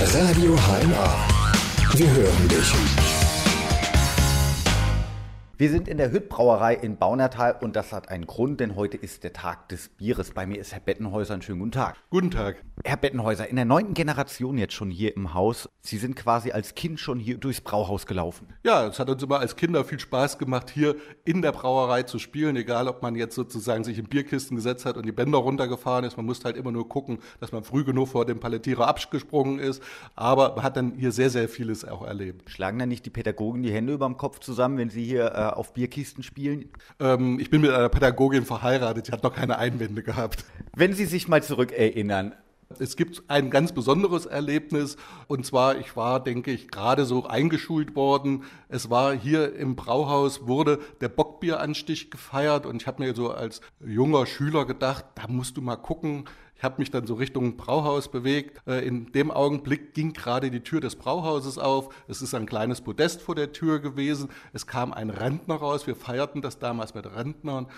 Radio HNA. Wir hören dich. Wir sind in der Hüttbrauerei in Baunertal und das hat einen Grund, denn heute ist der Tag des Bieres. Bei mir ist Herr Bettenhäuser. Einen schönen guten Tag. Guten Tag. Herr Bettenhäuser, in der neunten Generation jetzt schon hier im Haus. Sie sind quasi als Kind schon hier durchs Brauhaus gelaufen. Ja, es hat uns immer als Kinder viel Spaß gemacht, hier in der Brauerei zu spielen, egal ob man jetzt sozusagen sich in Bierkisten gesetzt hat und die Bänder runtergefahren ist. Man musste halt immer nur gucken, dass man früh genug vor dem Palettierer abgesprungen ist. Aber man hat dann hier sehr, sehr vieles auch erlebt. Schlagen dann nicht die Pädagogen die Hände über dem Kopf zusammen, wenn Sie hier äh, auf Bierkisten spielen? Ähm, ich bin mit einer Pädagogin verheiratet, die hat noch keine Einwände gehabt. Wenn Sie sich mal zurückerinnern, es gibt ein ganz besonderes Erlebnis und zwar, ich war, denke ich, gerade so eingeschult worden. Es war hier im Brauhaus, wurde der Bockbieranstich gefeiert und ich habe mir so als junger Schüler gedacht, da musst du mal gucken. Ich habe mich dann so Richtung Brauhaus bewegt. Äh, in dem Augenblick ging gerade die Tür des Brauhauses auf. Es ist ein kleines Podest vor der Tür gewesen. Es kam ein Rentner raus. Wir feierten das damals mit Rentnern.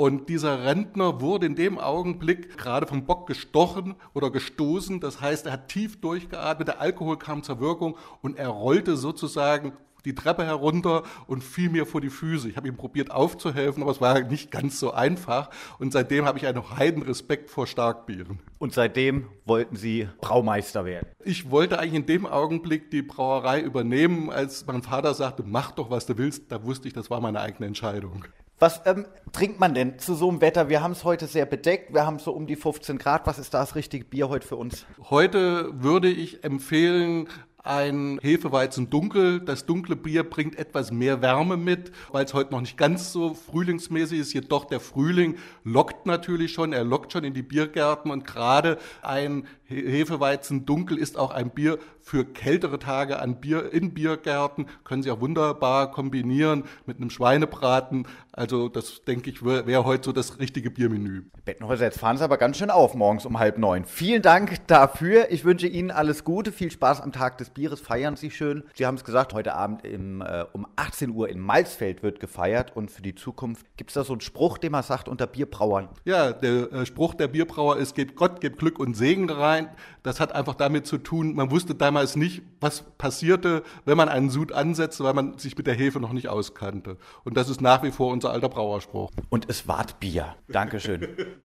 Und dieser Rentner wurde in dem Augenblick gerade vom Bock gestochen oder gestoßen. Das heißt, er hat tief durchgeatmet, der Alkohol kam zur Wirkung und er rollte sozusagen die Treppe herunter und fiel mir vor die Füße. Ich habe ihm probiert aufzuhelfen, aber es war nicht ganz so einfach. Und seitdem habe ich einen heiden Respekt vor Starkbieren. Und seitdem wollten Sie Braumeister werden? Ich wollte eigentlich in dem Augenblick die Brauerei übernehmen, als mein Vater sagte, mach doch, was du willst. Da wusste ich, das war meine eigene Entscheidung. Was ähm, trinkt man denn zu so einem Wetter? Wir haben es heute sehr bedeckt. Wir haben so um die 15 Grad. Was ist das richtige Bier heute für uns? Heute würde ich empfehlen ein Hefeweizen dunkel. Das dunkle Bier bringt etwas mehr Wärme mit, weil es heute noch nicht ganz so frühlingsmäßig ist. Jedoch der Frühling lockt natürlich schon, er lockt schon in die Biergärten und gerade ein Hefeweizen dunkel ist auch ein Bier für kältere Tage an Bier in Biergärten. Können Sie auch wunderbar kombinieren mit einem Schweinebraten. Also das denke ich wäre wär heute so das richtige Biermenü. Bettenhäuser, jetzt fahren Sie aber ganz schön auf morgens um halb neun. Vielen Dank dafür. Ich wünsche Ihnen alles Gute, viel Spaß am Tag des Bieres. Feiern Sie schön. Sie haben es gesagt, heute Abend im, äh, um 18 Uhr in Malzfeld wird gefeiert und für die Zukunft gibt es da so einen Spruch, den man sagt unter Bierbrauern. Ja, der äh, Spruch der Bierbrauer ist, geht Gott, gibt Glück und Segen rein rein. Das hat einfach damit zu tun, man wusste damals nicht, was passierte, wenn man einen Sud ansetzte, weil man sich mit der Hefe noch nicht auskannte. Und das ist nach wie vor unser alter Brauerspruch. Und es ward Bier. Dankeschön.